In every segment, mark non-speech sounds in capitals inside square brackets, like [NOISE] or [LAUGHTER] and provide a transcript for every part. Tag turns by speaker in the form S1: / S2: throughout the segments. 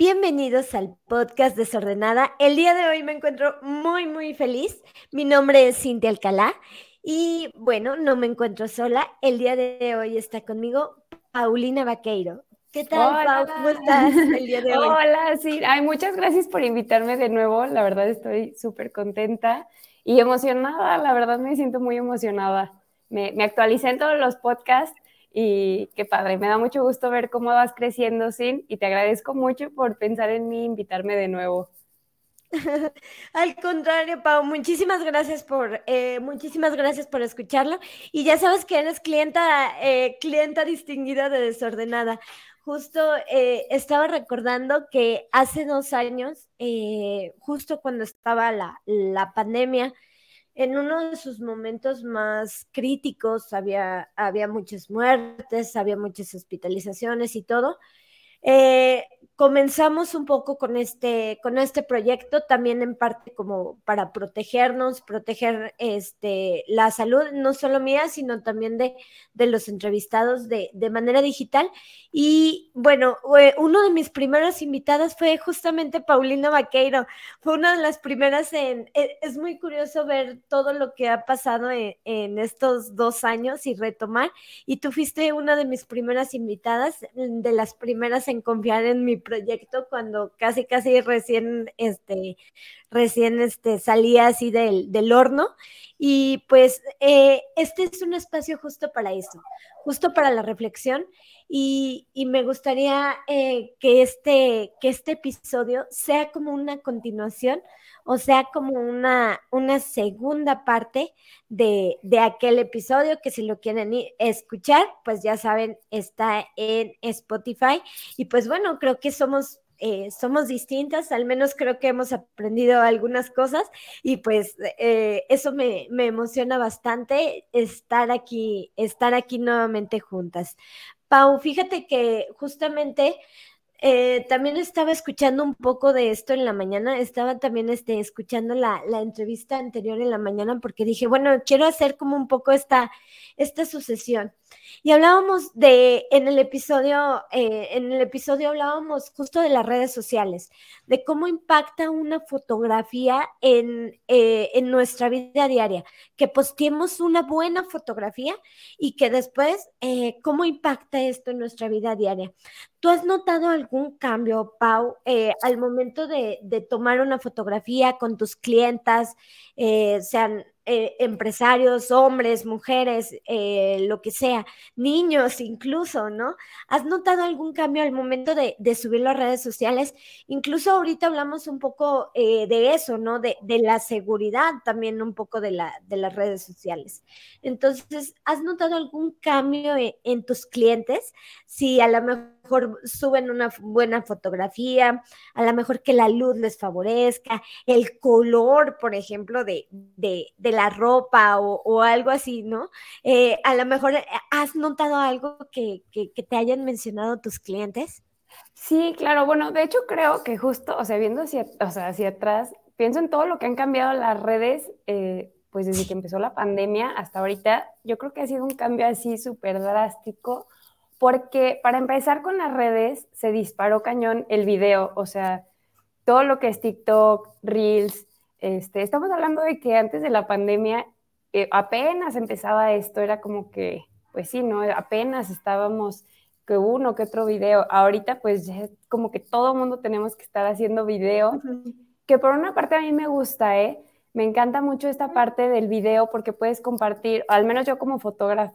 S1: Bienvenidos al podcast Desordenada. El día de hoy me encuentro muy, muy feliz. Mi nombre es Cintia Alcalá y bueno, no me encuentro sola. El día de hoy está conmigo Paulina Vaqueiro. ¿Qué tal, Pau? ¿Cómo estás el día de hoy?
S2: Hola, sí. Ay, muchas gracias por invitarme de nuevo. La verdad estoy súper contenta y emocionada. La verdad me siento muy emocionada. Me, me actualicé en todos los podcasts y qué padre, me da mucho gusto ver cómo vas creciendo, Sin, y te agradezco mucho por pensar en mí, invitarme de nuevo. [LAUGHS]
S1: Al contrario, Pau, muchísimas gracias por, eh, muchísimas gracias por escucharlo. Y ya sabes que eres clienta, eh, clienta distinguida de Desordenada. Justo eh, estaba recordando que hace dos años, justo cuando estaba la, la pandemia, en uno de sus momentos más críticos, había, había muchas muertes, había muchas hospitalizaciones y todo. Eh, comenzamos un poco con este, con este proyecto, también en parte como para protegernos, proteger este, la salud, no solo mía, sino también de, de los entrevistados de, de, manera digital. Y bueno, uno de mis primeros invitadas fue justamente Paulina Vaqueiro, fue una de las primeras en, e, es muy curioso ver todo lo que ha pasado en, en estos dos años y retomar, y tú fuiste una de mis primeras invitadas, de las primeras en confiar en mi proyecto cuando casi, casi recién, este, recién este, salía así del, del horno. Y pues eh, este es un espacio justo para eso, justo para la reflexión. Y, me gustaría eh, que, este, que este episodio sea como una continuación o sea como una, una segunda parte de, de, aquel episodio que si lo quieren escuchar, pues ya saben, está en Spotify. Y pues bueno, creo que somos eh, somos distintas, al menos creo que hemos aprendido algunas cosas y pues eh, eso me, me, emociona bastante estar aquí, estar aquí nuevamente juntas. Pau, fíjate que justamente eh, también estaba escuchando un poco de esto en la mañana, estaba también este, escuchando la, la, entrevista anterior en la mañana porque dije, bueno, quiero hacer como un poco esta, esta sucesión. Y hablábamos de, en el episodio, eh, en el episodio hablábamos justo de las redes sociales, de cómo impacta una fotografía en, eh, en nuestra vida diaria, que posteemos una buena fotografía y que después, eh, cómo impacta esto en nuestra vida diaria. ¿Tú has notado algún cambio, Pau, al momento de, de, tomar una fotografía con tus clientas, sean eh, empresarios, hombres, mujeres, eh, lo que sea, niños incluso, ¿no? ¿Has notado algún cambio al momento de, subir las redes sociales? Incluso ahorita hablamos un poco eh, de eso, ¿no? De, la seguridad también un poco de, la, de las redes sociales. Entonces, ¿has notado algún cambio en, en tus clientes? Si a lo mejor suben una buena fotografía, a lo mejor que la luz les favorezca, el color, por ejemplo, de, de, la ropa o, algo así, ¿no? Eh, a lo mejor eh, has notado algo que, que, que, te hayan mencionado tus clientes.
S2: Sí, claro, bueno, de hecho creo que justo, o sea, viendo hacia, o sea, hacia atrás, pienso en todo lo que han cambiado las redes, eh, pues desde que empezó la pandemia hasta ahorita, yo creo que ha sido un cambio así súper drástico, porque para empezar con las redes se disparó cañón el video, o sea, todo lo que es TikTok, Reels, este, estamos hablando de que antes de la pandemia eh, apenas empezaba esto, era como que, pues sí, ¿no? Apenas estábamos que uno que otro video. Ahorita pues ya como que todo mundo tenemos que estar haciendo video, uh -huh. que por una parte a mí me gusta, ¿eh? Me encanta mucho esta parte del video porque puedes compartir, al menos yo como fotógrafa,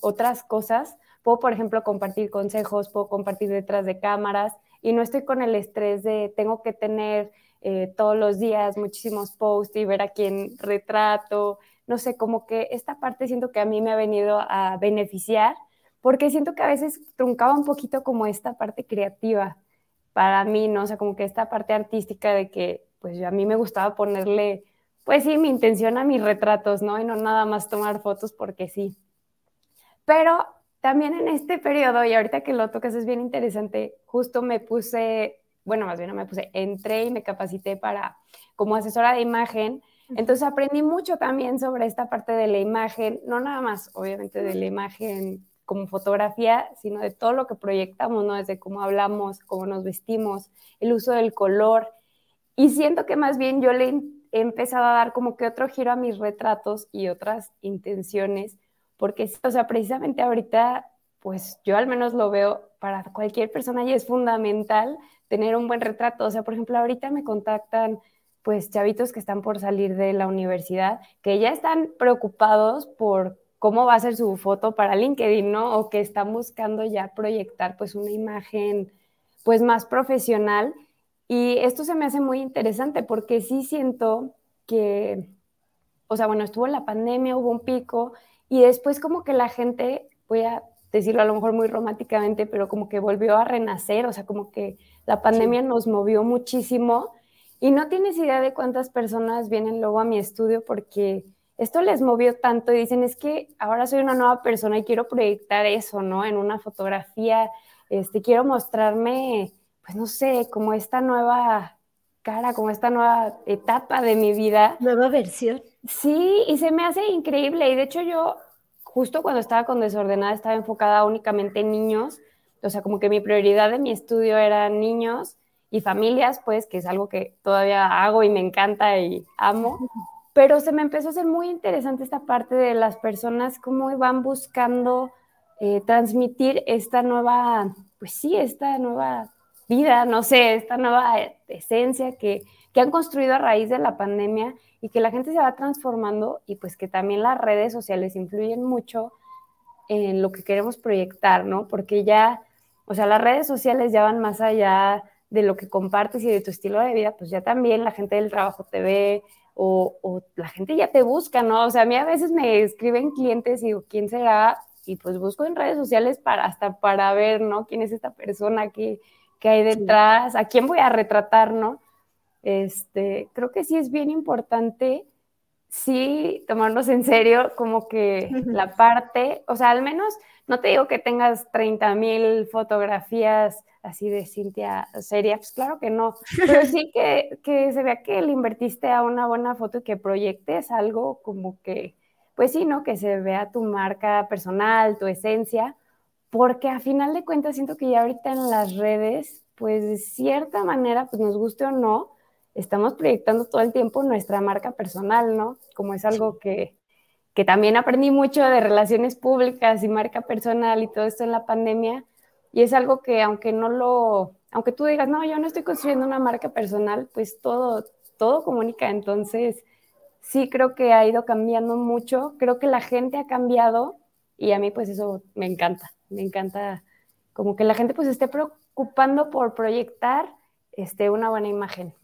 S2: otras cosas. Puedo, por ejemplo, compartir consejos, puedo compartir detrás de cámaras y no estoy con el estrés de tengo que tener eh, todos los días muchísimos posts y ver a quién retrato, no sé, como que esta parte siento que a mí me ha venido a beneficiar porque siento que a veces truncaba un poquito como esta parte creativa para mí, ¿no? O sea, como que esta parte artística de que pues a mí me gustaba ponerle, pues sí, mi intención a mis retratos, ¿no? Y no nada más tomar fotos porque sí. Pero también en este periodo, y ahorita que lo tocas es bien interesante, justo me puse bueno, más bien no me puse, entré y me capacité para como asesora de imagen. Entonces aprendí mucho también sobre esta parte de la imagen, no nada más, obviamente, de la imagen como fotografía, sino de todo lo que proyectamos, ¿no? Desde cómo hablamos, cómo nos vestimos, el uso del color. Y siento que más bien yo le he empezado a dar como que otro giro a mis retratos y otras intenciones, porque, o sea, precisamente ahorita, pues yo al menos lo veo para cualquier persona y es fundamental tener un buen retrato. O sea, por ejemplo, ahorita me contactan pues chavitos que están por salir de la universidad, que ya están preocupados por cómo va a ser su foto para LinkedIn, ¿no? O que están buscando ya proyectar pues una imagen pues más profesional. Y esto se me hace muy interesante porque sí siento que, o sea, bueno, estuvo la pandemia, hubo un pico y después como que la gente, voy a decirlo a lo mejor muy románticamente, pero como que volvió a renacer, o sea, como que la pandemia nos movió muchísimo y no tienes idea de cuántas personas vienen luego a mi estudio porque esto les movió tanto y dicen, es que ahora soy una nueva persona y quiero proyectar eso, ¿no? En una fotografía, este, quiero mostrarme, pues no sé, como esta nueva cara, como esta nueva etapa de mi vida.
S1: Nueva versión.
S2: Sí, y se me hace increíble. Y de hecho yo, justo cuando estaba con desordenada, estaba enfocada únicamente en niños. O sea, como que mi prioridad de mi estudio eran niños y familias, pues, que es algo que todavía hago y me encanta y amo. Pero se me empezó a hacer muy interesante esta parte de las personas, cómo van buscando eh, transmitir esta nueva, pues sí, esta nueva vida, no sé, esta nueva esencia que, que han construido a raíz de la pandemia y que la gente se va transformando y pues que también las redes sociales influyen mucho en lo que queremos proyectar, ¿no? Porque ya, o sea, las redes sociales ya van más allá de lo que compartes y de tu estilo de vida, pues ya también la gente del trabajo te ve o, la gente ya te busca, ¿no? O sea, a mí a veces me escriben clientes y digo, ¿quién será? Y pues busco en redes sociales para, hasta para ver, ¿no? ¿Quién es esta persona? ¿Qué, qué hay detrás? ¿A quién voy a retratar, no? Este, creo que sí es bien importante, sí, tomarnos en serio como que la parte, o sea, al menos, no te digo que tengas 30 mil fotografías así de Cintia seria, pues claro que no, pero [LAUGHS] sí que, que se vea que le invertiste a una buena foto y que proyectes algo como que, pues sí, ¿no? Que se vea tu marca personal, tu esencia, porque a final de cuentas siento que ya ahorita en las redes, pues de cierta manera, pues nos guste o no, estamos proyectando todo el tiempo nuestra marca personal, ¿no? Como es algo que, que también aprendí mucho de relaciones públicas y marca personal y todo esto en la pandemia, y es algo que aunque no lo, aunque tú digas, no, yo no estoy construyendo una marca personal, pues todo, todo comunica. Entonces, sí creo que ha ido cambiando mucho. Creo que la gente ha cambiado y a mí pues eso me encanta. Me encanta como que la gente pues esté preocupando por proyectar este, una buena imagen.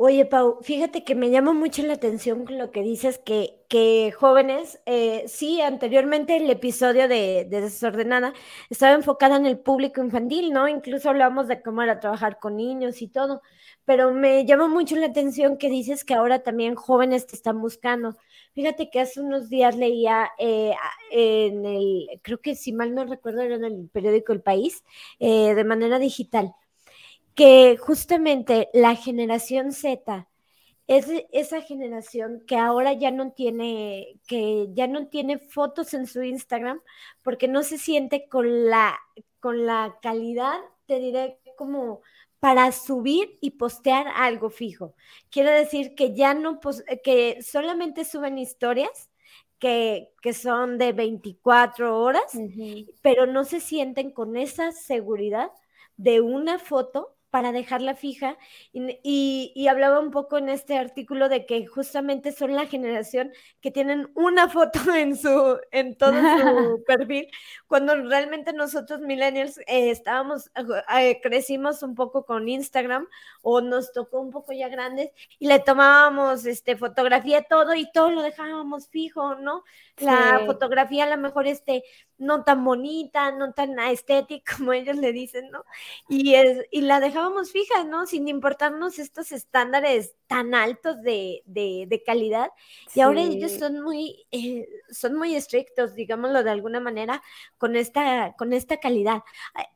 S1: Oye, Pau, fíjate que me llama mucho la atención lo que dices, que, que jóvenes, eh, sí, anteriormente el episodio de, Desordenada estaba enfocada en el público infantil, ¿no? Incluso hablamos de cómo era trabajar con niños y todo, pero me llama mucho la atención que dices que ahora también jóvenes te están buscando. Fíjate que hace unos días leía eh, en el, creo que si mal no recuerdo, era en el periódico El País, eh, de manera digital que justamente la generación Z es esa generación que ahora ya no tiene, que ya no tiene fotos en su Instagram porque no se siente con la, con la calidad, te diré, como para subir y postear algo fijo. Quiere decir que ya no, que solamente suben historias que, que, son de 24 horas, pero no se sienten con esa seguridad de una foto para dejarla fija y, hablaba un poco en este artículo de que justamente son la generación que tienen una foto [LAUGHS] en su en todo su [LAUGHS] perfil cuando realmente nosotros millennials eh, estábamos eh, crecimos un poco con Instagram o nos tocó un poco ya grandes y le tomábamos este fotografía todo y todo lo dejábamos fijo no la fotografía a lo mejor este no tan bonita, no tan estética [LAUGHS] como ellos le dicen, ¿no? Y, es, y la dejábamos fija, ¿no? Sin importarnos estos estándares tan altos de, de, calidad. Y ahora ellos son muy, eh, son muy estrictos, digámoslo de alguna manera, con esta, con esta calidad.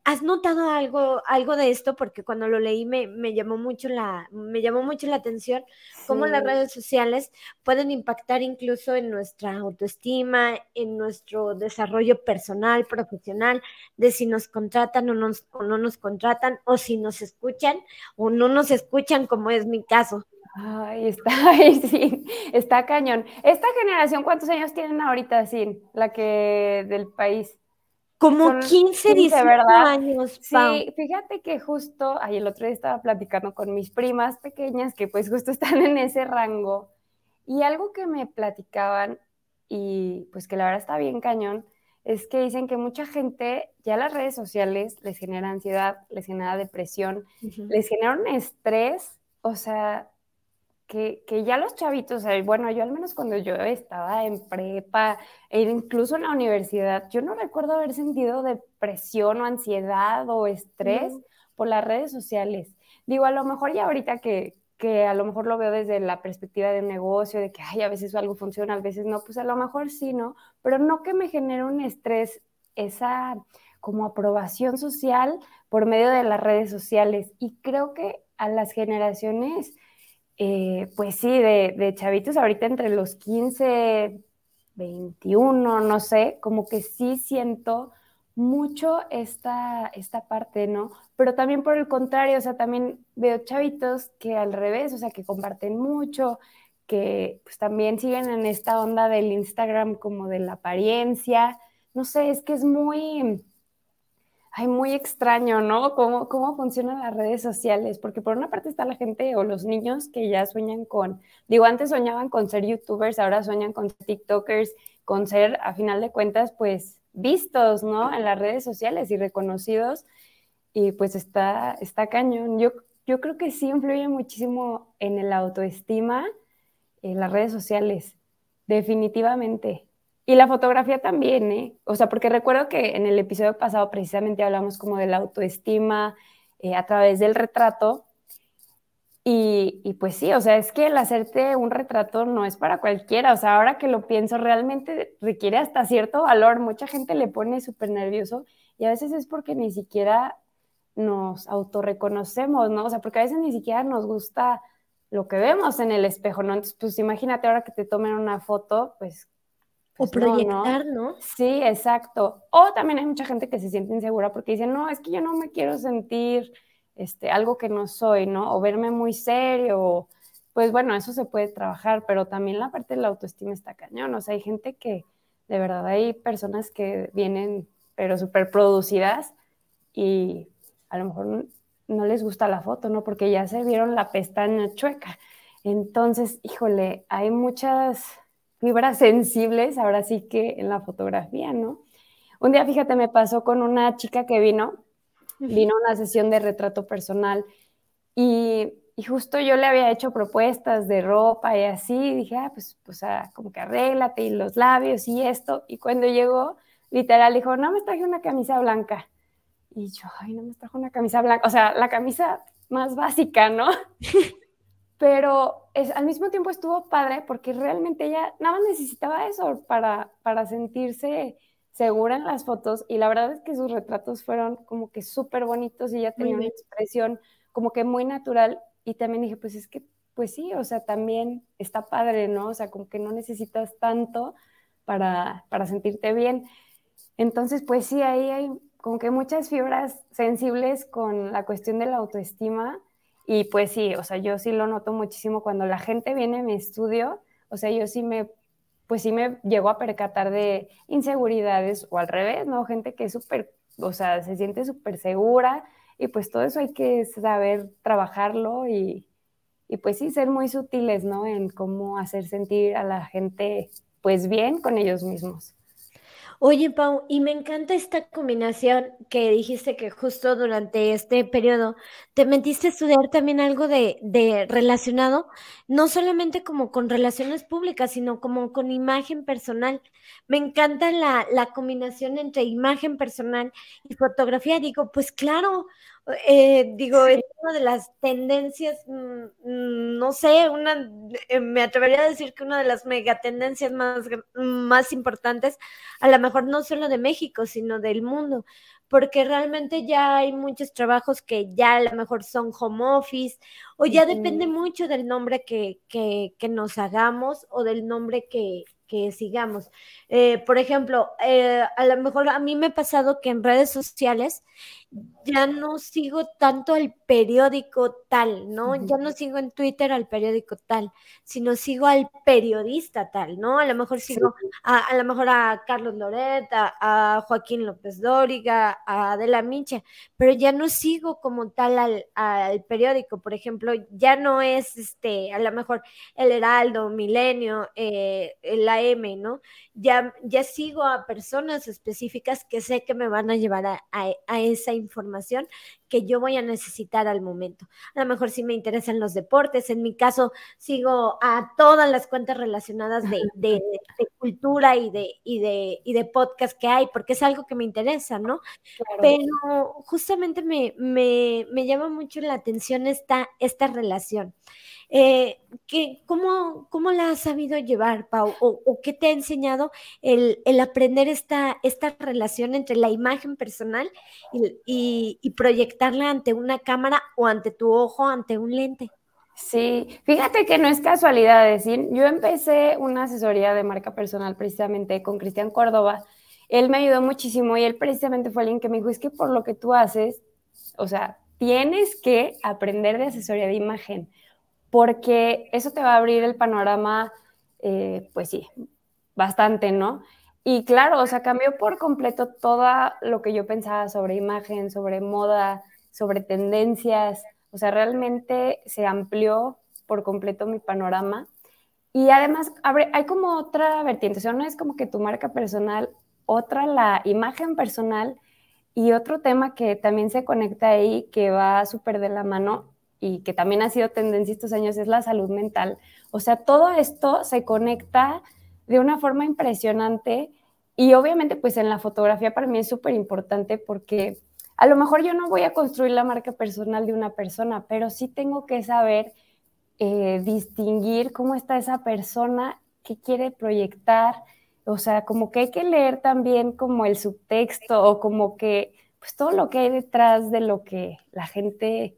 S1: ¿Has notado algo, algo de esto? Porque cuando lo leí me, me llamó mucho la, me llamó mucho la atención cómo las redes sociales pueden impactar incluso en nuestra autoestima, en nuestro desarrollo personal personal, profesional, de si nos contratan o, o no nos contratan, o si nos escuchan o no nos escuchan, como es mi caso.
S2: Ay, está, [LAUGHS] ay, sí, está cañón. Esta generación, ¿cuántos años tienen ahorita, sí, la que del país?
S1: Como 15, 15 ¿verdad? años.
S2: Sí, fíjate que justo, ay, el otro día estaba platicando con mis primas pequeñas que pues justo [LAUGHS] están en ese rango y algo que me platicaban y pues que la verdad está bien cañón, es que dicen que mucha gente ya las redes sociales les genera ansiedad, les genera depresión, les genera un estrés, o sea, que, ya los chavitos, bueno, yo al menos cuando yo estaba en prepa e incluso en la universidad, yo no recuerdo haber sentido depresión o ansiedad o estrés por las redes sociales. Digo, a lo mejor ya ahorita que, que a lo mejor lo veo desde la perspectiva de un negocio, de que ay, a veces algo funciona, a veces no, pues a lo mejor sí, ¿no? Pero no que me genere un estrés, esa como aprobación social por medio de las redes sociales. Y creo que a las generaciones eh, pues sí, de, chavitos ahorita entre los 15, 21, no sé, como que sí siento mucho esta, esta parte, ¿no? Pero también por el contrario, o sea, también veo chavitos que al revés, o sea, que comparten mucho, que pues también siguen en esta onda del Instagram como de la apariencia, no sé, es que es muy, ay, muy extraño, ¿no? ¿Cómo, ¿Cómo funcionan las redes sociales? Porque por una parte está la gente o los niños que ya sueñan con, digo, antes soñaban con ser youtubers, ahora sueñan con tiktokers, con ser, a final de cuentas, pues vistos, ¿no? En las redes sociales y reconocidos. Y pues está, está cañón. Yo, yo creo que sí influye muchísimo en el autoestima en las redes sociales, definitivamente. Y la fotografía también, ¿eh? O sea, porque recuerdo que en el episodio pasado precisamente hablamos como de la autoestima eh, a través del retrato. Y, y, pues sí, o sea, es que el hacerte un retrato no es para cualquiera. O sea, ahora que lo pienso, realmente requiere hasta cierto valor. Mucha gente le pone súper nervioso y a veces es porque ni siquiera nos autorreconocemos, ¿no? O sea, porque a veces ni siquiera nos gusta lo que vemos en el espejo, ¿no? Entonces, pues imagínate ahora que te tomen una foto, pues
S1: o pues proyectar, no,
S2: Sí, exacto. O también hay mucha gente que se siente insegura porque dice, no, es que yo no me quiero sentir este, algo que no soy, ¿no? O verme muy serio. Pues bueno, eso se puede trabajar, pero también la parte de la autoestima está cañón. O sea, hay gente que, de verdad, hay personas que vienen, pero súper producidas y a lo mejor no les gusta la foto, ¿no? Porque ya se vieron la pestaña chueca. Entonces, híjole, hay muchas fibras sensibles, ahora sí que en la fotografía, ¿no? Un día, fíjate, me pasó con una chica que vino, vino a una sesión de retrato personal y, justo yo le había hecho propuestas de ropa y así, y dije, ah, pues, pues ah, como que arréglate y los labios y esto, y cuando llegó, literal, dijo, no, me traje una camisa blanca. Y yo, ay, no me trajo una camisa blanca, o sea, la camisa más básica, ¿no? [LAUGHS] pero es, al mismo tiempo estuvo padre porque realmente ella nada más necesitaba eso para, para sentirse segura en las fotos y la verdad es que sus retratos fueron como que súper bonitos y ella tenía una expresión como que muy natural y también dije, pues es que, pues sí, o sea, también está padre, ¿no? O sea, como que no necesitas tanto para, para sentirte bien. Entonces, pues sí, ahí hay como que muchas fibras sensibles con la cuestión de la autoestima y pues sí, o sea, yo sí lo noto muchísimo cuando la gente viene a mi estudio, o sea, yo sí me, pues sí me llego a percatar de inseguridades o al revés, ¿no? Gente que es súper, o sea, se siente súper segura y pues todo eso hay que saber trabajarlo y, y pues sí, ser muy sutiles, ¿no? En cómo hacer sentir a la gente pues bien con ellos mismos.
S1: Oye, Pau, y me encanta esta combinación que dijiste que justo durante este periodo te metiste a estudiar también algo de, de relacionado, no solamente como con relaciones públicas, sino como con imagen personal. Me encanta la, la combinación entre imagen personal y fotografía. Digo, pues claro, eh, digo, es una de las tendencias, mm, no sé, una, eh, me atrevería a decir que una de las megatendencias más, más importantes, a lo mejor no solo de México, sino del mundo, porque realmente ya hay muchos trabajos que ya a lo mejor son home office, o ya depende mucho del nombre que, que, que nos hagamos o del nombre que, que sigamos. Eh, por ejemplo, eh, a lo mejor a mí me ha pasado que en redes sociales ya no sigo tanto al periódico tal, ¿no? Ya no sigo en Twitter al periódico tal, sino sigo al periodista tal, ¿no? A lo mejor sigo a, a, lo mejor a Carlos Loret, a, a, Joaquín López Dóriga, a Adela Mincha, pero ya no sigo como tal al, al, periódico, por ejemplo, ya no es este, a lo mejor el Heraldo, Milenio, eh, la M, ¿no? Ya, ya sigo a personas específicas que sé que me van a llevar a, a esa información que yo voy a necesitar al momento. A lo mejor sí me interesan los deportes, en mi caso sigo a todas las cuentas relacionadas de, de, de cultura y de, y, de, y de podcast que hay, porque es algo que me interesa, ¿no? Claro. Pero justamente me, me, me, llama mucho la atención esta, esta relación. Eh, ¿qué, cómo, ¿Cómo la has sabido llevar, Pau? ¿O, qué te ha enseñado el, el, aprender esta, esta relación entre la imagen personal y, y, proyectarla ante una cámara o ante tu ojo, ante un lente?
S2: Sí, fíjate que no es casualidad decir, yo empecé una asesoría de marca personal precisamente con Cristian Córdoba. Él me ayudó muchísimo y él precisamente fue alguien que me dijo, es que por lo que tú haces, o sea, tienes que aprender de asesoría de imagen porque eso te va a abrir el panorama, eh, pues sí, bastante, ¿no? Y claro, o sea, cambió por completo todo lo que yo pensaba sobre imagen, sobre moda, sobre tendencias, o sea, realmente se amplió por completo mi panorama. Y además, hay como otra vertiente, o sea, no es como que tu marca personal, otra la imagen personal y otro tema que también se conecta ahí, que va súper de la mano, y que también ha sido tendencia estos años es la salud mental. O sea, todo esto se conecta de una forma impresionante y obviamente pues en la fotografía para mí es súper importante porque a lo mejor yo no voy a construir la marca personal de una persona, pero sí tengo que saber eh, distinguir cómo está esa persona, qué quiere proyectar, o sea, como que hay que leer también como el subtexto o como que pues todo lo que hay detrás de lo que la gente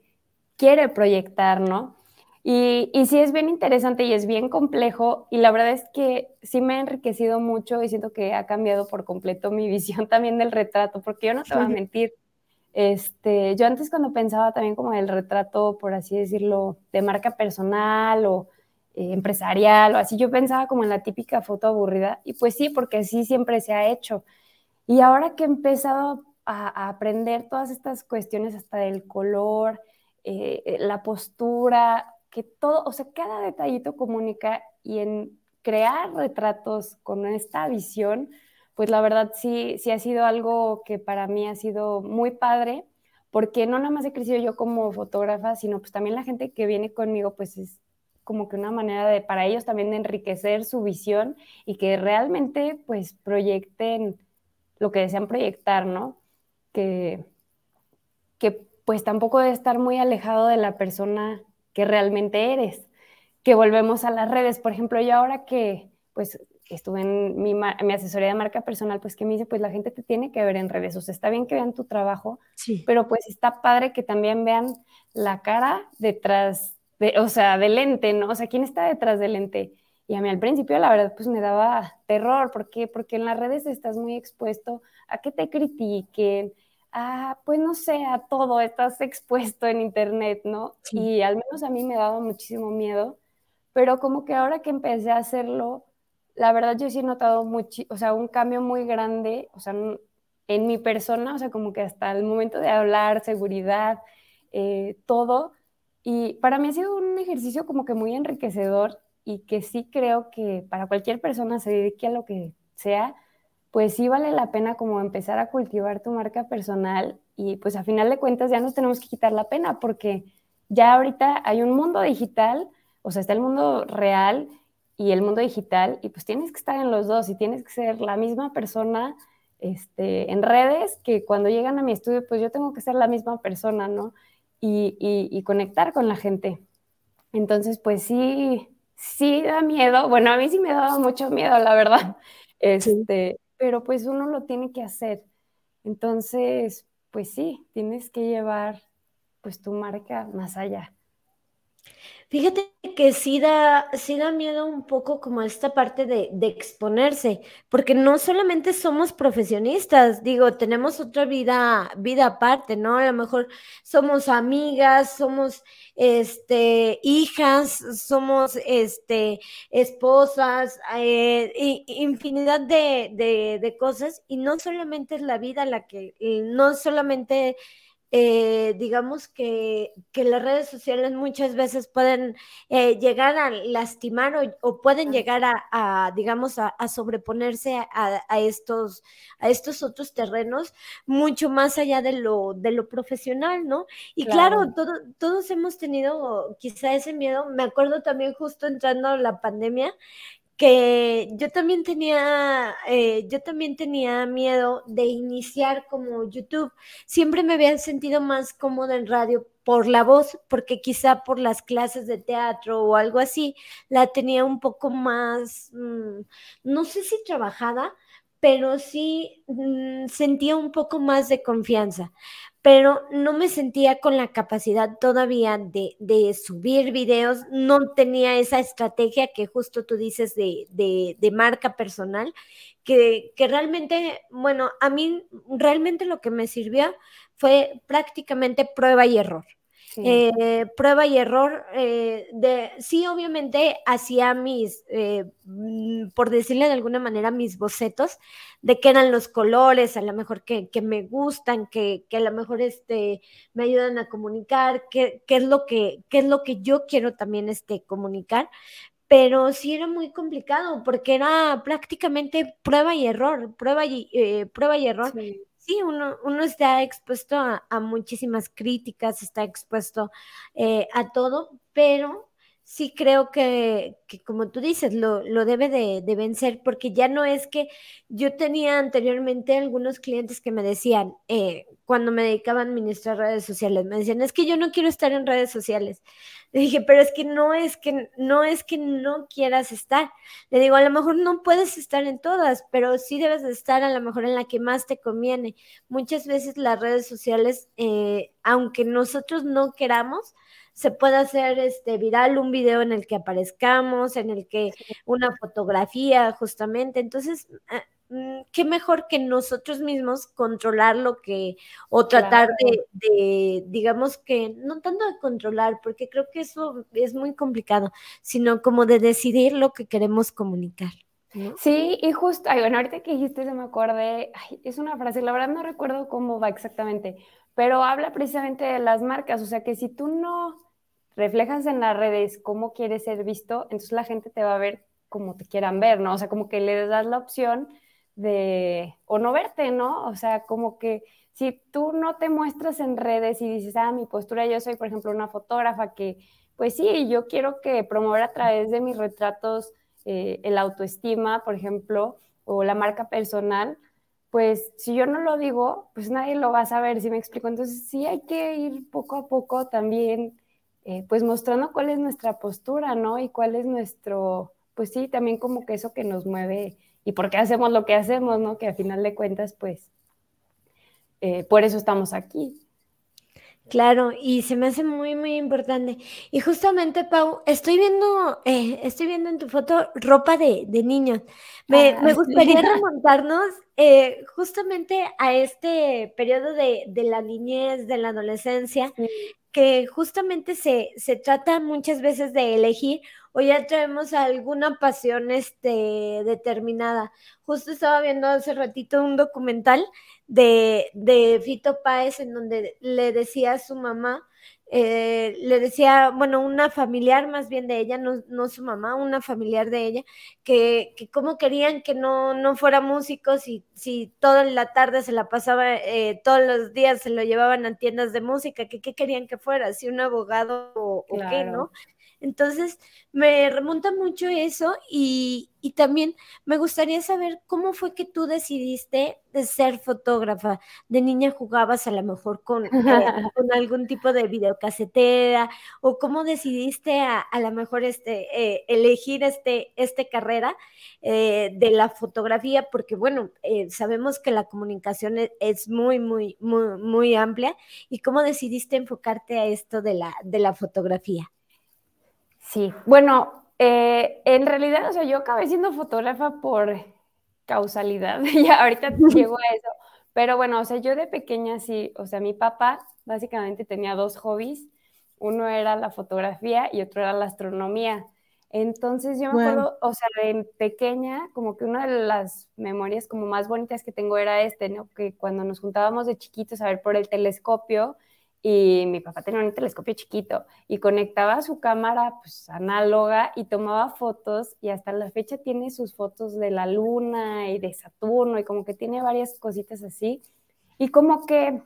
S2: quiere proyectar, ¿no? Y, y, sí es bien interesante y es bien complejo y la verdad es que sí me ha enriquecido mucho y siento que ha cambiado por completo mi [LAUGHS] visión también del retrato, porque yo no te voy a mentir, este, yo antes cuando pensaba también como el retrato, por así decirlo, de marca personal o eh, empresarial o así, yo pensaba como en la típica foto aburrida y pues sí, porque así siempre se ha hecho. Y ahora que he empezado a, a aprender todas estas cuestiones hasta del color, eh, eh, la postura, que todo, o sea, cada detallito comunica y en crear retratos con esta visión, pues la verdad sí, sí ha sido algo que para mí ha sido muy padre, porque no nada más he crecido yo como fotógrafa, sino pues también la gente que viene conmigo, pues es como que una manera de, para ellos también de enriquecer su visión y que realmente pues proyecten lo que desean proyectar, ¿no? Que, que pues tampoco debe estar muy alejado de la persona que realmente eres. Que volvemos a las redes, por ejemplo, yo ahora que pues estuve en mi, mi, asesoría de marca personal, pues que me dice, pues la gente te tiene que ver en redes, o sea, está bien que vean tu trabajo, sí. pero pues está padre que también vean la cara detrás, de, o sea, del lente, ¿no? O sea, ¿quién está detrás del lente? Y a mí al principio, la verdad, pues me daba terror, ¿por qué? Porque en las redes estás muy expuesto a que te critiquen, ah, pues no sé, a todo, estás expuesto en internet, ¿no? Sí. Y al menos a mí me daba muchísimo miedo, pero como que ahora que empecé a hacerlo, la verdad yo sí he notado mucho, o sea, un cambio muy grande, o sea, en mi persona, o sea, como que hasta el momento de hablar, seguridad, eh, todo. Y para mí ha sido un ejercicio como que muy enriquecedor y que sí creo que para cualquier persona se dedique a lo que sea, pues sí vale la pena como empezar a cultivar tu marca personal y pues a final de cuentas ya nos tenemos que quitar la pena porque ya ahorita hay un mundo digital, o sea, está el mundo real y el mundo digital y pues tienes que estar en los dos y tienes que ser la misma persona este, en redes que cuando llegan a mi estudio pues yo tengo que ser la misma persona, ¿no? Y, y, y conectar con la gente. Entonces pues sí, sí da miedo, bueno, a mí sí me daba mucho miedo, la verdad. Este, pero pues uno lo tiene que hacer. Entonces, pues sí, tienes que llevar pues tu marca más allá.
S1: Fíjate que sí da, sí da miedo un poco como esta parte de, exponerse, porque no solamente somos profesionistas, digo, tenemos otra vida, vida aparte, ¿no? A lo mejor somos amigas, somos este, hijas, somos este, esposas, eh, infinidad de, de, de cosas, y no solamente es la vida la que, no solamente eh, digamos que, que, las redes sociales muchas veces pueden eh, llegar a lastimar o, o pueden llegar a, a digamos, a, a sobreponerse a, a, estos, a estos otros terrenos mucho más allá de lo, de lo profesional, ¿no? Y claro, claro todo, todos hemos tenido quizá ese miedo. Me acuerdo también justo entrando la pandemia que yo también tenía, eh, yo también tenía miedo de iniciar como YouTube. Siempre me había sentido más cómoda en radio por la voz, porque quizá por las clases de teatro o algo así, la tenía un poco más, mmm, no sé si trabajada, pero sí mmm, sentía un poco más de confianza pero no me sentía con la capacidad todavía de, de, subir videos, no tenía esa estrategia que justo tú dices de, de, marca personal, que, que, realmente, bueno, a mí realmente lo que me sirvió fue prácticamente prueba y error. Sí. Eh, prueba y error. Eh, de, sí, obviamente hacía mis, eh, por decirle de alguna manera, mis bocetos de qué eran los colores, a lo mejor que, que me gustan, que, que, a lo mejor este, me ayudan a comunicar, qué, qué, es lo que, qué es lo que yo quiero también este, comunicar. Pero sí era muy complicado porque era prácticamente prueba y error, prueba y, prueba y error. Sí sí, uno, uno está expuesto a, muchísimas críticas, está expuesto eh, a todo, pero sí creo que, que como tú dices, lo, lo debe de, de, vencer, porque ya no es que yo tenía anteriormente algunos clientes que me decían, eh, cuando me dedicaba a administrar redes sociales, me decían, es que yo no quiero estar en redes sociales. [LAUGHS] Le dije, pero es que no es que no es que no quieras estar. Le digo, a lo mejor no puedes estar en todas, pero sí debes de estar a lo mejor en la que más te conviene. Muchas veces las redes sociales, eh, aunque nosotros no queramos, se puede hacer este viral un video en el que aparezcamos, en el que una fotografía justamente. Entonces, eh, qué mejor que nosotros mismos controlar lo que, o tratar claro. de, de, digamos que, no tanto de controlar, porque creo que eso es muy complicado, sino como de decidir lo que queremos comunicar.
S2: ¿no? Sí, y justo, ay, bueno, ahorita que dijiste se me acordé, ay, es una frase, la verdad no recuerdo cómo va exactamente, pero habla precisamente de las marcas, o sea que si tú no reflejas en las redes cómo quieres ser visto, entonces la gente te va a ver como te quieran ver, ¿no? O sea, como que le das la opción de, o no verte, ¿no? O sea, como que si tú no te muestras en redes y dices, ah, mi postura, yo soy, por ejemplo, una fotógrafa que, pues sí, yo quiero que promover a través de mis retratos eh, el autoestima, por ejemplo, o la marca personal, pues si yo no lo digo, pues nadie lo va a saber, si me explico. Entonces sí hay que ir poco a poco también, eh, pues mostrando cuál es nuestra postura, ¿no? Y cuál es nuestro, pues sí, también como que eso que nos mueve y por qué hacemos lo que hacemos, ¿no? Que a final de cuentas, pues, eh, por eso estamos aquí.
S1: Claro, y se me hace muy, muy importante. Y justamente, Pau, estoy viendo, eh, estoy viendo en tu foto ropa de, de niños. Me, ah, me [LAUGHS] gustaría sí. remontarnos eh, justamente a este periodo de, de, la niñez, de la adolescencia, sí. que justamente se, se trata muchas veces de elegir o ya traemos alguna pasión este, determinada. Justo estaba viendo hace ratito un documental de, de Fito Páez en donde le decía a su mamá, eh, le decía, bueno, una familiar más bien de ella, no, no su mamá, una familiar de ella, que, que cómo querían que no, no fuera músico si, si toda la tarde se la pasaba, eh, todos los días se lo llevaban a tiendas de música, que qué querían que fuera, si un abogado o, o qué, ¿no? Entonces, me remonta mucho eso y, y, también me gustaría saber cómo fue que tú decidiste de ser fotógrafa. De niña jugabas a lo mejor con, eh, [LAUGHS] con algún tipo de videocasetera o cómo decidiste a, a lo mejor este, eh, elegir este, este carrera eh, de la fotografía, porque bueno, eh, sabemos que la comunicación es, es, muy, muy, muy, muy amplia. ¿Y cómo decidiste enfocarte a esto de la, de la fotografía?
S2: Sí, bueno, eh, en realidad, o sea, yo acabé siendo fotógrafa por causalidad, [LAUGHS] ya ahorita [LAUGHS] llego a eso, pero bueno, o sea, yo de pequeña sí, o sea, mi papá básicamente tenía dos hobbies, uno era la fotografía y otro era la astronomía. Entonces yo me acuerdo, o sea, de pequeña, como que una de las memorias como más bonitas que tengo era este, ¿no? Que cuando nos juntábamos de chiquitos a ver por el telescopio y mi papá tenía un telescopio chiquito y conectaba su cámara pues análoga y tomaba fotos y hasta la fecha tiene sus fotos de la luna y de Saturno y como que tiene varias cositas así y como que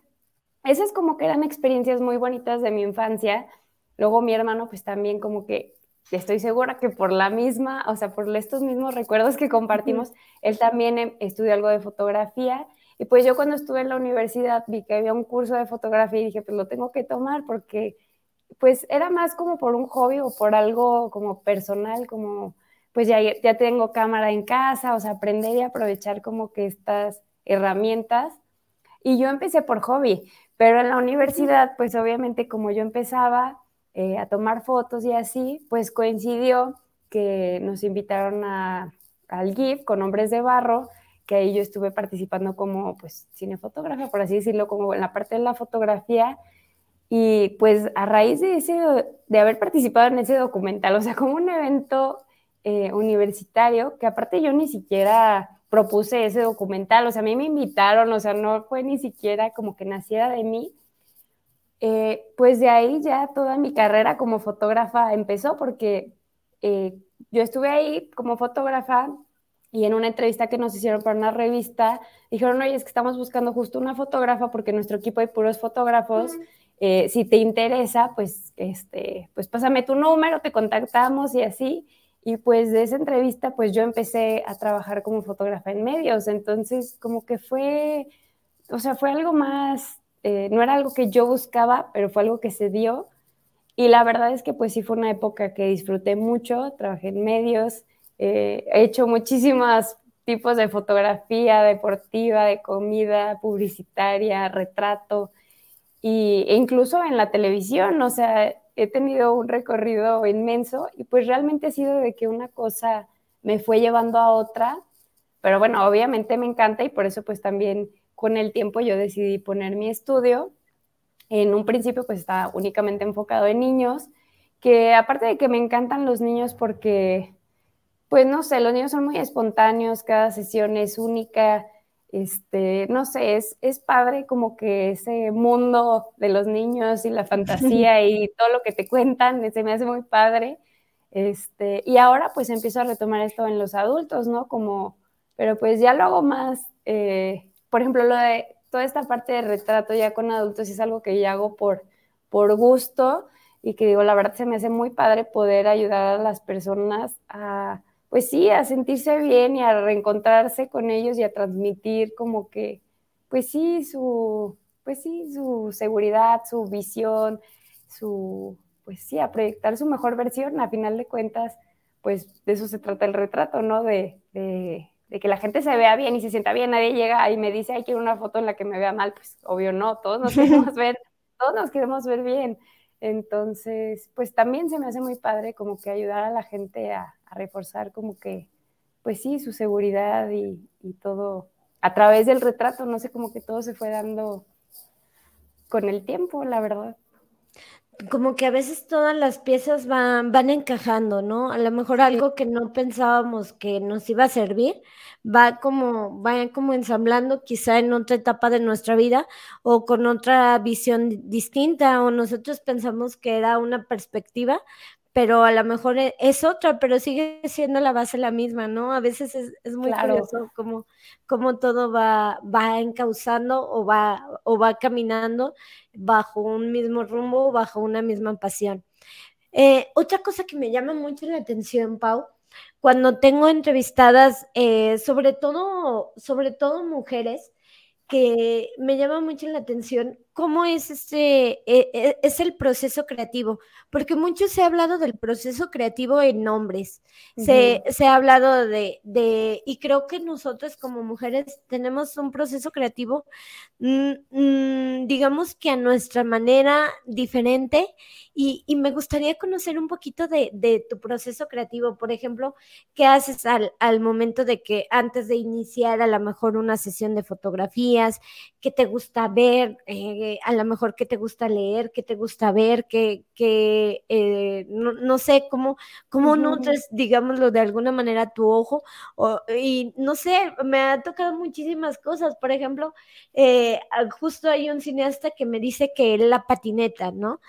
S2: esas como que eran experiencias muy bonitas de mi infancia. Luego mi hermano pues también como que estoy segura que por la misma, o sea, por estos mismos recuerdos que compartimos, él también em, estudió algo de fotografía. Y pues yo cuando estuve en la universidad vi que había un curso de fotografía y dije, pues lo tengo que tomar porque pues era más como por un hobby o por algo como personal, como pues ya, ya tengo cámara en casa, o sea, aprender y aprovechar como que estas herramientas. Y yo empecé por hobby, pero en la universidad, pues obviamente como yo empezaba, eh, a tomar fotos y así, pues coincidió que nos invitaron a, al GIF con Hombres de Barro, que ahí yo estuve participando como pues cinefotógrafa, por así decirlo, como en la parte de la fotografía. Y pues a raíz de, ese, de haber participado en ese documental, o sea, como un evento eh, universitario, que aparte yo ni siquiera propuse ese documental, o sea, a mí me invitaron, o sea, no fue ni siquiera como que naciera de mí, eh, pues de ahí ya toda mi carrera como fotógrafa empezó porque eh, yo estuve ahí como fotógrafa y en una entrevista que nos hicieron para una revista dijeron, oye, es que estamos buscando justo una fotógrafa porque nuestro equipo hay puros fotógrafos. Eh, si te interesa, pues, este, pues pásame tu número, te contactamos y así. Y pues de esa entrevista, pues yo empecé a trabajar como fotógrafa en medios. Entonces, como que fue, o sea, fue algo más eh, no era algo que yo buscaba, pero fue algo que se dio. Y la verdad es que pues sí fue una época que disfruté mucho, trabajé en medios, eh, he hecho muchísimos tipos de fotografía deportiva, de comida, publicitaria, retrato, y, e incluso en la televisión, o sea, he tenido un recorrido inmenso y pues realmente ha sido de que una cosa me fue llevando a otra, pero bueno, obviamente me encanta y por eso pues también con el tiempo yo decidí poner mi estudio. En un principio pues estaba únicamente enfocado en niños, que aparte de que me encantan los niños porque, pues no sé, los niños son muy espontáneos, cada sesión es única, este, no sé, es, es padre como que ese mundo de los niños y la fantasía [LAUGHS] y todo lo que te cuentan, se me hace muy padre. Este, y ahora pues empiezo a retomar esto en los adultos, ¿no? Como, pero pues ya lo hago más eh, por ejemplo, lo de toda esta parte de retrato ya con adultos es algo que ya hago por, por gusto y que digo, la verdad se me hace muy padre poder ayudar a las personas a, pues sí, a sentirse bien y a reencontrarse con ellos y a transmitir como que, pues sí, su, pues sí, su seguridad, su visión, su, pues sí, a proyectar su mejor versión. A final de cuentas, pues de eso se trata el retrato, ¿no? De, de de que la gente se vea bien y se sienta bien, nadie llega y me dice, hay quiero una foto en la que me vea mal, pues obvio no, todos nos [LAUGHS] queremos ver, todos nos queremos ver bien. Entonces, pues también se me hace muy padre como que ayudar a la gente a, reforzar como que, pues sí, su seguridad y, y, todo a través del retrato, no sé, como que todo se fue dando con el tiempo, la verdad
S1: como que a veces todas las piezas van, van encajando, ¿no? A lo mejor algo que no pensábamos que nos iba a servir, va como, va como ensamblando quizá en otra etapa de nuestra vida o con otra visión distinta, o nosotros pensamos que era una perspectiva, pero a lo mejor e, es otra, pero sigue siendo la base la misma, ¿no? A veces es, muy curioso cómo, cómo, todo va, va encauzando o va, o va caminando bajo un mismo rumbo, bajo una misma pasión. Eh, otra cosa que me llama mucho la atención, Pau, cuando tengo entrevistadas, eh, sobre todo, sobre todo mujeres, que me llama mucho la atención cómo es este, e, e, es el proceso creativo, porque mucho se ha hablado del proceso creativo en hombres, se, se, ha hablado de, de, y creo que nosotros como mujeres tenemos un proceso creativo, mm, mm, digamos que a nuestra manera diferente, y, y me gustaría conocer un poquito de, de, tu proceso creativo, por ejemplo, ¿qué haces al, al momento de que antes de iniciar a lo mejor una sesión de fotografías, qué te gusta ver? Eh, a lo mejor qué te gusta leer, qué te gusta ver, qué, eh, no, sé, cómo, cómo nutres, digámoslo de alguna manera, tu ojo. y no sé, me ha tocado muchísimas cosas. Por ejemplo, eh, justo hay un cineasta que me dice que la patineta, ¿no?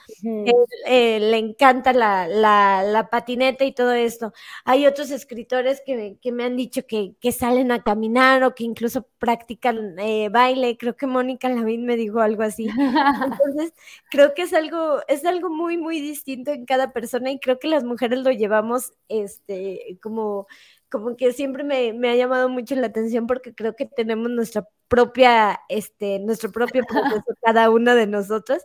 S1: Eh, le encanta la, la, patineta y todo esto. Hay otros escritores que, que me han dicho que, que, salen a caminar o que incluso practican baile. Creo que Mónica Lavín me dijo algo así. [LAUGHS] Entonces, creo que es algo, es algo muy, muy distinto en cada persona y creo que las mujeres lo llevamos, este, como, como que siempre me, me ha llamado mucho la atención porque creo que tenemos nuestra propia, este, nuestro propio proceso [LAUGHS] cada una de nosotros.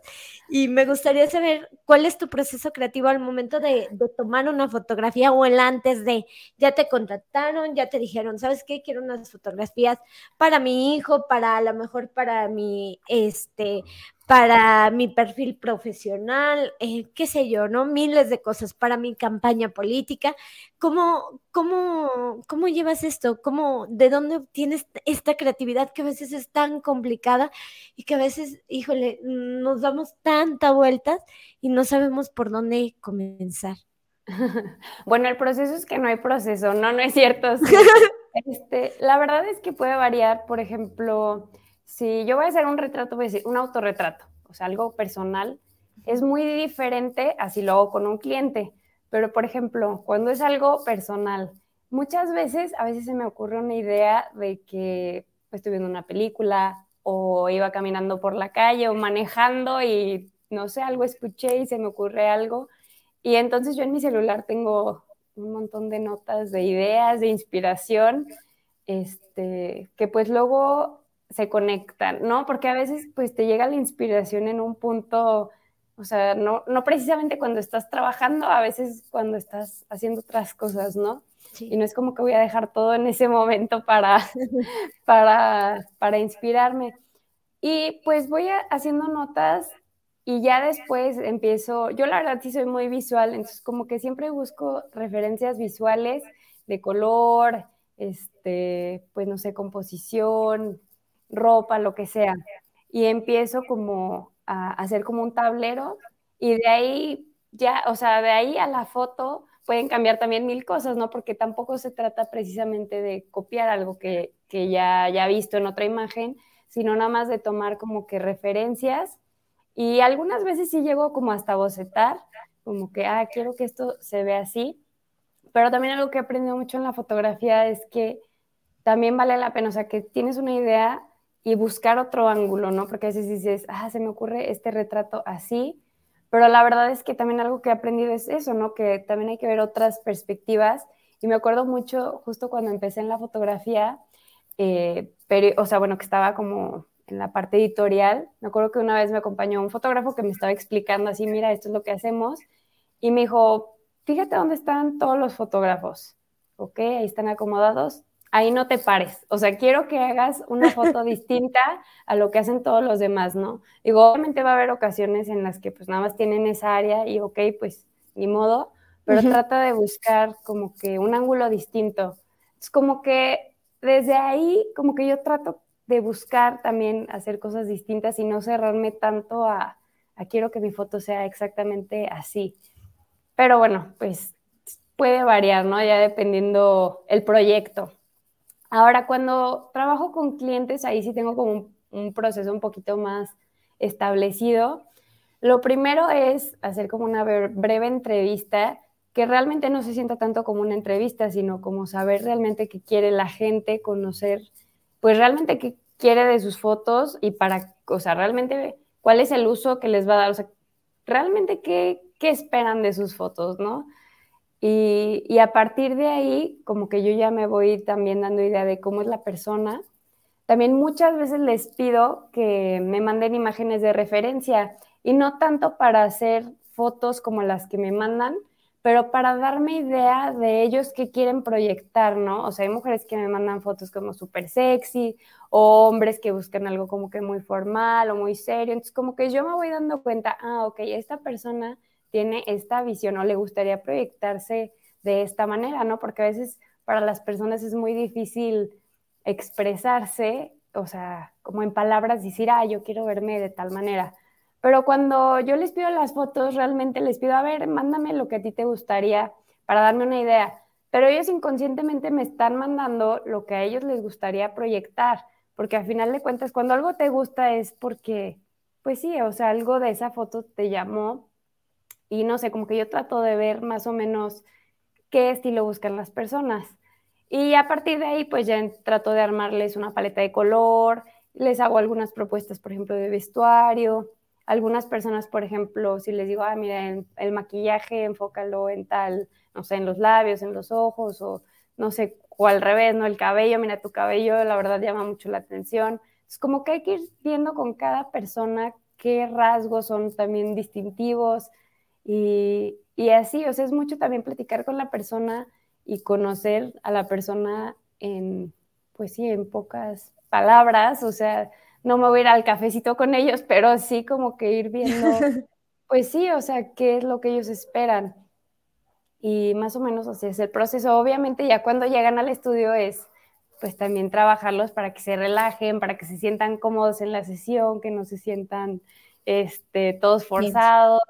S1: Y me gustaría saber cuál es tu proceso creativo al momento de, de, tomar una fotografía o el antes de, ya te contrataron, ya te dijeron, ¿sabes qué? Quiero unas fotografías para mi hijo, para a lo mejor para mi, este, para mi perfil profesional, eh, qué sé yo, ¿no? Miles de cosas para mi campaña política. ¿Cómo, cómo, cómo llevas esto? ¿Cómo, ¿De dónde obtienes esta creatividad que a veces es tan complicada y que a veces, híjole, nos damos tanta vueltas y no sabemos por dónde comenzar? [LAUGHS]
S2: Bueno, el proceso es que no hay proceso, no, no es cierto. [LAUGHS] Este, la verdad es que puede variar, por ejemplo, si yo voy a hacer un retrato, voy a decir un autorretrato, o sea, algo personal, es muy diferente así lo hago con un cliente. Pero, por ejemplo, cuando es algo personal, muchas veces, a veces se me ocurre una idea de que pues, estoy viendo una película o iba caminando por la calle o manejando y no sé, algo escuché y se me ocurre algo. Y entonces yo en mi celular tengo un montón de notas de ideas, de inspiración, este, que pues luego se conectan, ¿no? Porque a veces pues te llega la inspiración en un punto, o sea, no, no precisamente cuando estás trabajando, a veces cuando estás haciendo otras cosas, ¿no? Y no es como que voy a dejar todo en ese momento para, [LAUGHS] para, para inspirarme. Y pues voy haciendo notas y ya después empiezo, yo la verdad sí soy muy visual, entonces como que siempre busco referencias visuales de color, este, pues no sé, composición, ropa, lo que sea. Y empiezo como a hacer como un tablero y de ahí ya, o sea, de ahí a la foto pueden cambiar también mil cosas, ¿no? Porque tampoco se trata precisamente de copiar algo que, que ya ya visto en otra imagen, sino nada más de tomar como que referencias y algunas veces sí llego como hasta bocetar, como que, ah, quiero que esto se vea así, pero también algo que he aprendido mucho en la fotografía es que también vale la pena, o sea, que tienes una idea y buscar otro ángulo, ¿no? Porque a veces dices, ah, se me ocurre este retrato así, pero la verdad es que también algo que he aprendido es eso, ¿no? Que también hay que ver otras perspectivas. Y me acuerdo mucho, justo cuando empecé en la fotografía, eh, pero, o sea, bueno, que estaba como en la parte editorial, me acuerdo que una vez me acompañó un fotógrafo que me estaba explicando así, mira, esto es lo que hacemos, y me dijo, fíjate dónde están todos los fotógrafos, ¿ok? Ahí están acomodados, ahí no te pares. O sea, quiero que hagas una foto [LAUGHS] distinta a lo que hacen todos los demás, ¿no? Digo, obviamente va a haber ocasiones en las que pues nada más tienen esa área y ok, pues ni modo, pero trata de buscar como que un ángulo distinto. Es como que desde ahí, como que yo trato de buscar también hacer cosas distintas y no cerrarme tanto a, a quiero que mi foto sea exactamente así. Pero bueno, pues puede variar, ¿no? Ya dependiendo el proyecto. Ahora, cuando trabajo con clientes, ahí sí tengo como un, proceso un poquito más establecido. Lo primero es hacer como una breve entrevista que realmente no se sienta tanto como una entrevista, sino como saber realmente qué quiere la gente, conocer, pues realmente qué quiere de sus fotos y para, o sea, realmente cuál es el uso que les va a dar, o sea, realmente qué, qué esperan de sus fotos, ¿no? Y, a partir de ahí, como que yo ya me voy también dando idea de cómo es la persona, también muchas veces les pido que me manden imágenes de referencia y no tanto para hacer fotos como las que me mandan, pero para darme idea de ellos que quieren proyectar, ¿no? O sea, hay mujeres que me mandan fotos como súper sexy, o hombres que buscan algo como que muy formal o muy serio. Entonces, como que yo me voy dando cuenta, ah, ok, esta persona tiene esta visión o le gustaría proyectarse de esta manera, ¿no? Porque a veces para las personas es muy difícil expresarse, o sea, como en palabras decir, ah, yo quiero verme de tal manera. Pero cuando yo les pido las fotos, realmente les pido, a ver, mándame lo que a ti te gustaría para darme una idea. Pero ellos inconscientemente me están mandando lo que a ellos les gustaría proyectar, porque al final de cuentas, cuando algo te gusta es porque, pues sí, o sea, algo de esa foto te llamó y no sé, como que yo trato de ver más o menos qué estilo buscan las personas. Y a partir de ahí, pues ya trato de armarles una paleta de color, les hago algunas propuestas, por ejemplo, de vestuario. Algunas personas, por ejemplo, si les digo, ah, mira, el, maquillaje, enfócalo en tal, no sé, en los labios, en los ojos, o no sé, o al revés, ¿no? El cabello, mira, tu cabello, la verdad llama mucho la atención. Es como que hay que ir viendo con cada persona qué rasgos son también distintivos y, y así, o sea, es mucho también platicar con la persona y conocer a la persona en, pues sí, en pocas palabras, o sea, no me voy a ir al cafecito con ellos, pero sí como que ir viendo, [LAUGHS] pues sí, o sea, qué es lo que ellos esperan. Y más o menos así es el proceso. Obviamente ya cuando llegan al estudio es pues también trabajarlos para que se relajen, para que se sientan cómodos en la sesión, que no se sientan este, todos forzados.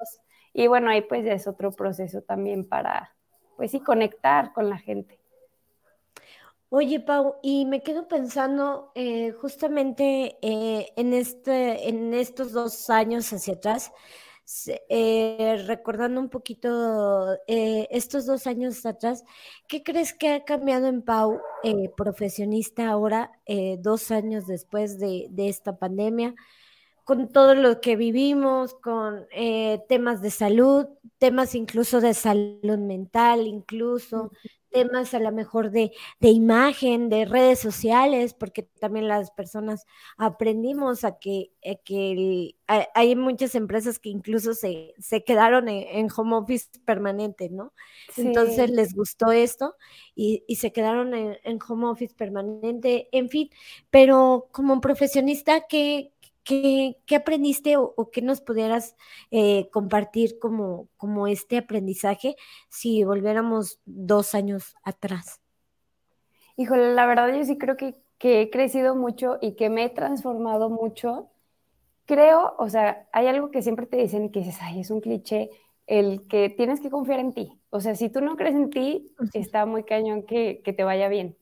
S2: Y bueno, ahí pues ya es otro proceso también para, pues sí, conectar con la gente.
S1: Oye, Pau, y me quedo pensando eh, justamente eh, en, este, en estos dos años hacia atrás, eh, recordando un poquito estos dos años atrás, ¿qué crees que ha cambiado en Pau, profesionista ahora, dos años después de, de esta pandemia? Con todo lo que vivimos, con eh, temas de salud, temas incluso de salud mental, incluso temas a lo mejor de, imagen, de redes sociales, porque también las personas aprendimos a que, que hay muchas empresas que incluso se, quedaron en, home office permanente, ¿no? Entonces les gustó esto y, se quedaron en, en, home office permanente, en fin, pero como profesionista, ¿qué, ¿Qué, aprendiste o, qué nos pudieras eh, compartir como, como este aprendizaje si volviéramos dos años atrás?
S2: Híjole, la verdad yo sí creo que, que he crecido mucho y que me he transformado mucho. Creo, o sea, hay algo que siempre te dicen y que dices, ay, es un cliché, el que tienes que confiar en ti. O sea, si tú no crees en ti, está muy cañón que, que te vaya bien.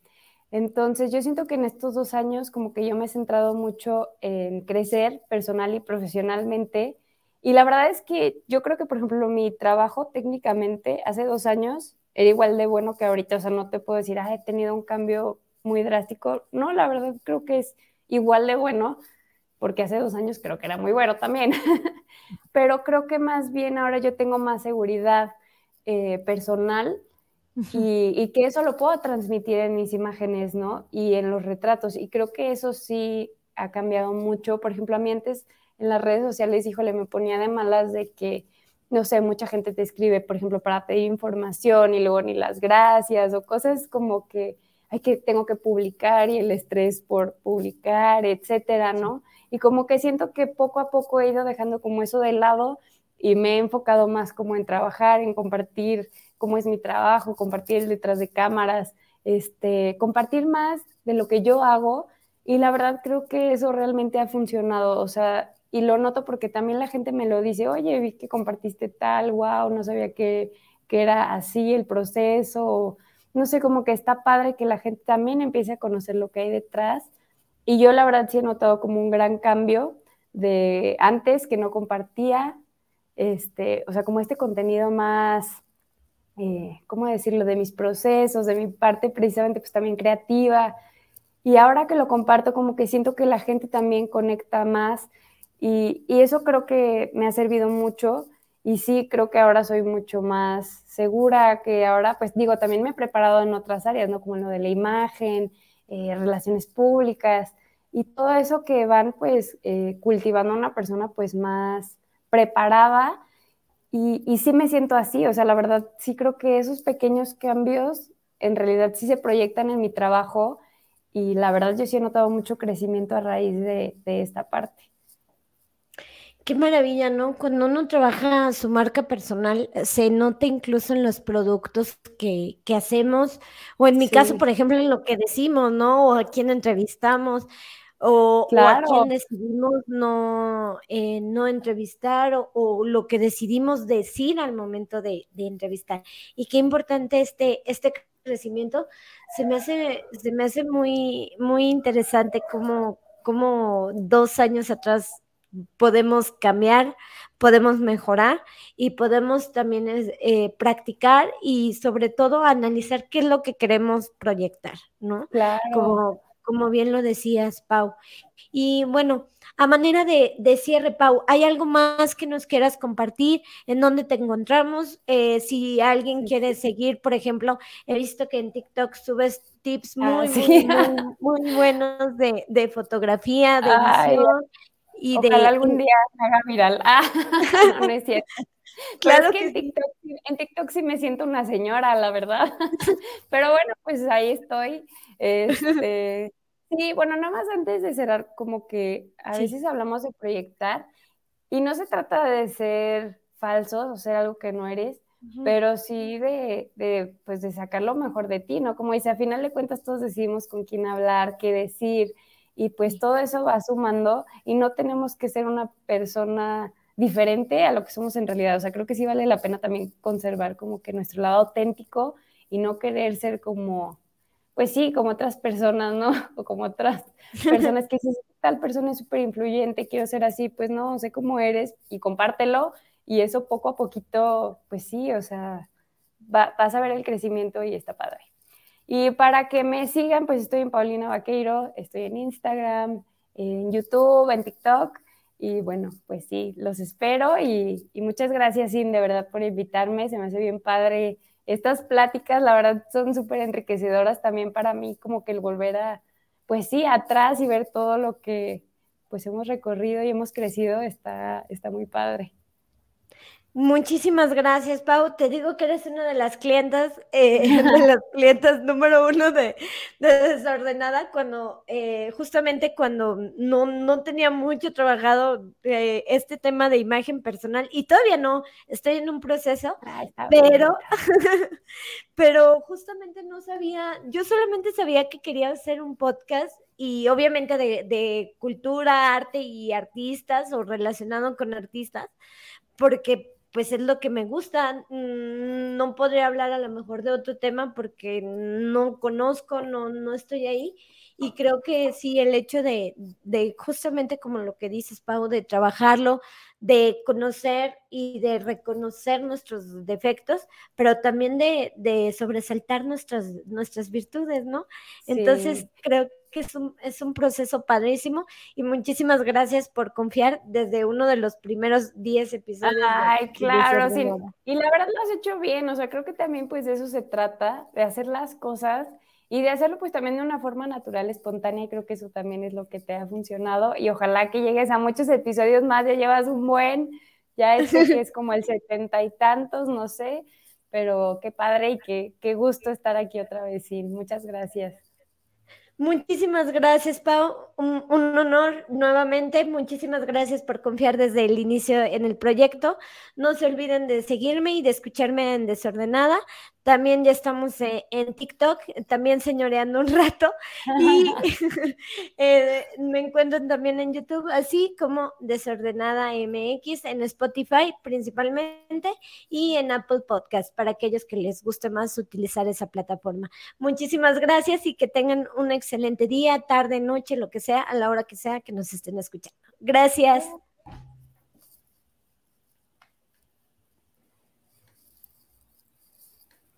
S2: Entonces, yo siento que en estos dos años como que yo me he centrado mucho en crecer personal y profesionalmente. Y la verdad es que yo creo que, por ejemplo, mi trabajo técnicamente hace dos años era igual de bueno que ahorita. O sea, no te puedo decir, ah, he tenido un cambio muy drástico. No, la verdad creo que es igual de bueno, porque hace dos años creo que era muy bueno también. [LAUGHS] Pero creo que más bien ahora yo tengo más seguridad eh, personal y, que eso lo puedo transmitir en mis imágenes, ¿no? Y en los retratos. Y creo que eso sí ha cambiado mucho. Por ejemplo, a mí antes en las redes sociales, híjole, me ponía de malas de que, no sé, mucha gente te escribe, por ejemplo, para pedir información y luego ni las gracias o cosas como que, hay que, tengo que publicar y el estrés por publicar, etcétera, ¿no? Y como que siento que poco a poco he ido dejando como eso de lado y me he enfocado más como en trabajar, en compartir cómo es mi trabajo, compartir detrás de cámaras, este, compartir más de lo que yo hago y la verdad creo que eso realmente ha funcionado, o sea, y lo noto porque también la gente me lo dice, oye, vi que compartiste tal, wow, no sabía que, que era así el proceso, no sé, como que está padre que la gente también empiece a conocer lo que hay detrás. Y yo la verdad sí he notado como un gran cambio de antes que no compartía, este, o sea, como este contenido más eh, ¿cómo decirlo?, de mis procesos, de mi parte precisamente pues también creativa. Y ahora que lo comparto, como que siento que la gente también conecta más y, y eso creo que me ha servido mucho. Y sí, creo que ahora soy mucho más segura, que ahora, pues digo, también me he preparado en otras áreas, ¿no? Como lo de la imagen, eh, relaciones públicas. y todo eso que van pues eh, cultivando a una persona pues más preparada y, y sí me siento así, o sea, la verdad sí creo que esos pequeños cambios en realidad sí se proyectan en mi trabajo y la verdad yo sí he notado mucho crecimiento a raíz de, de esta parte.
S1: Qué maravilla, ¿no? Cuando uno trabaja su marca personal, se nota incluso en los productos que, que hacemos, o en mi
S2: Sí,
S1: caso, por ejemplo, en lo que decimos, ¿no? O a quién entrevistamos, o, o a quién
S2: claro,
S1: decidimos no, eh, no entrevistar, o, o lo que decidimos decir al momento de, de entrevistar. Y qué importante este, este crecimiento. Se me hace, se me hace muy, muy interesante cómo, cómo dos años atrás podemos cambiar, podemos mejorar y podemos también eh, practicar y sobre todo analizar qué es lo que queremos proyectar, ¿no?
S2: claro.
S1: Como, como bien lo decías, Pau. Y bueno, a manera de, de, cierre, Pau, ¿hay algo más que nos quieras compartir? ¿En dónde te encontramos? Eh, si alguien quiere seguir, por ejemplo, he visto que en TikTok subes tips
S2: Ah,
S1: muy, muy,
S2: sí.
S1: muy, [LAUGHS] muy buenos de, de fotografía, de
S2: Ay,
S1: edición y
S2: ojalá
S1: de...
S2: algún día me haga viral. [LAUGHS] Ah, no, no es cierto. [LAUGHS] Es
S1: Claro
S2: que
S1: que
S2: en. TikTok, sí- en TikTok sí me siento una señora, la verdad. [LAUGHS] Pero bueno, pues ahí estoy. Este, sí, bueno, nada más antes de cerrar, como que a
S1: Sí.
S2: veces hablamos de proyectar y no se trata de ser falsos o ser algo que no eres, pero sí de, de, pues de sacar lo mejor de ti, ¿no? Como dice, a final de cuentas todos decidimos con quién hablar, qué decir, y pues todo eso va sumando y no tenemos que ser una persona diferente a lo que somos en realidad. O sea, creo que sí vale la pena también conservar como que nuestro lado auténtico y no querer ser como, pues sí, como otras personas, ¿no? [LAUGHS] O como otras [LAUGHS] personas que dices, tal persona es súper influyente, quiero ser así, pues no, sé cómo eres y compártelo y eso poco a poquito, pues sí, o sea, va, vas a ver el crecimiento y está padre. Y para que me sigan, pues estoy en Paulina Vaqueiro, estoy en Instagram, en YouTube, en TikTok. Y bueno, pues sí, los espero y, y muchas gracias, Sin, de verdad, por invitarme. Se me hace bien padre estas pláticas, la verdad, son súper enriquecedoras también para mí, como que el volver a, pues sí, atrás y ver todo lo que pues hemos recorrido y hemos crecido está, está muy padre.
S1: Muchísimas gracias, Pau. Te digo que eres una de las clientas, eh, [LAUGHS] de las clientas número uno de, de Desordenada, cuando eh, justamente cuando no, no tenía mucho trabajado eh, este tema de imagen personal y todavía no, estoy en un proceso,
S2: Ay,
S1: pero, [LAUGHS] pero justamente no sabía, yo solamente sabía que quería hacer un podcast y obviamente de, de cultura, arte y artistas o relacionado con artistas, porque pues es lo que me gusta. Mm, No podría hablar a lo mejor de otro tema porque no conozco, no, no estoy ahí. Y creo que sí, el hecho de, de justamente como lo que dices, Pau, de trabajarlo, de conocer y de reconocer nuestros defectos, pero también de, de sobresaltar nuestras, nuestras virtudes, ¿no? Entonces, creo que es un, es un proceso padrísimo y muchísimas gracias por confiar desde uno de los primeros 10 episodios de,
S2: Ay,
S1: de
S2: claro, sí.
S1: Desordenada.
S2: Y la verdad lo has hecho bien, o sea, creo que también pues de eso se trata, de hacer las cosas y de hacerlo pues también de una forma natural, espontánea, y creo que eso también es lo que te ha funcionado y ojalá que llegues a muchos episodios más, ya llevas un buen, ya que es como el setenta y tantos, no sé, pero qué padre y qué, qué gusto estar aquí otra vez, sí, muchas gracias.
S1: Muchísimas gracias, Pau. Un, un, honor nuevamente. Muchísimas gracias por confiar desde el inicio en el proyecto. No se olviden de seguirme y de escucharme en Desordenada. También ya estamos eh, en TikTok, también señoreando un rato. Y [LAUGHS] [LAUGHS] eh, me encuentran también en YouTube, así como Desordenada MX, en Spotify principalmente y en Apple Podcast, para aquellos que les guste más utilizar esa plataforma. Muchísimas gracias y que tengan un excelente día, tarde, noche, lo que sea, a la hora que sea que nos estén escuchando. Gracias.